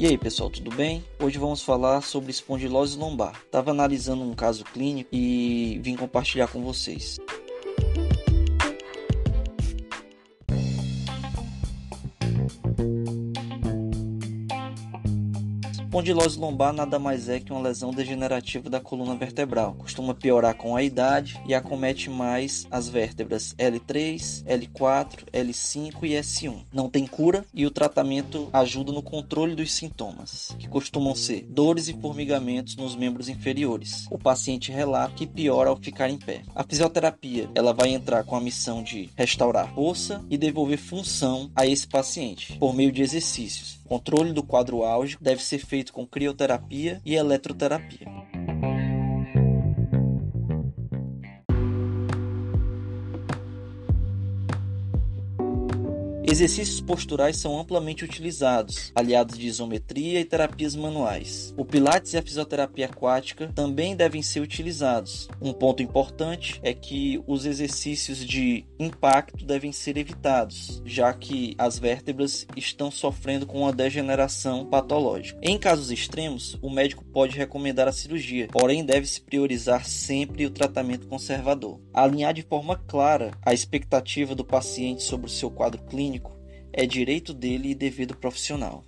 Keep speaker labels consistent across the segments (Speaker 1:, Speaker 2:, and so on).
Speaker 1: E aí pessoal, tudo bem? Hoje vamos falar sobre espondilose lombar. Estava analisando um caso clínico e vim compartilhar com vocês. Espondilose lombar nada mais é que uma lesão degenerativa da coluna vertebral. Costuma piorar com a idade e acomete mais as vértebras L3, L4, L5 e S1. Não tem cura e o tratamento ajuda no controle dos sintomas, que costumam ser dores e formigamentos nos membros inferiores. O paciente relata que piora ao ficar em pé. A fisioterapia, ela vai entrar com a missão de restaurar força e devolver função a esse paciente por meio de exercícios controle do quadro álgico deve ser feito com crioterapia e eletroterapia. Exercícios posturais são amplamente utilizados, aliados de isometria e terapias manuais. O Pilates e a fisioterapia aquática também devem ser utilizados. Um ponto importante é que os exercícios de impacto devem ser evitados, já que as vértebras estão sofrendo com uma degeneração patológica. Em casos extremos, o médico pode recomendar a cirurgia, porém deve-se priorizar sempre o tratamento conservador. Alinhar de forma clara a expectativa do paciente sobre o seu quadro clínico é direito dele e dever do profissional.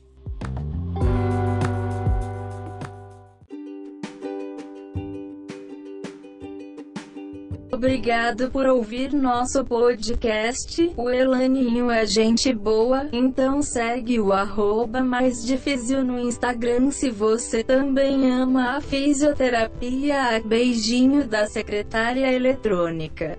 Speaker 2: Obrigado por ouvir nosso podcast. O Elaninho é gente boa, então segue o arroba mais difícil no Instagram se você também ama a fisioterapia. Beijinho da secretária eletrônica.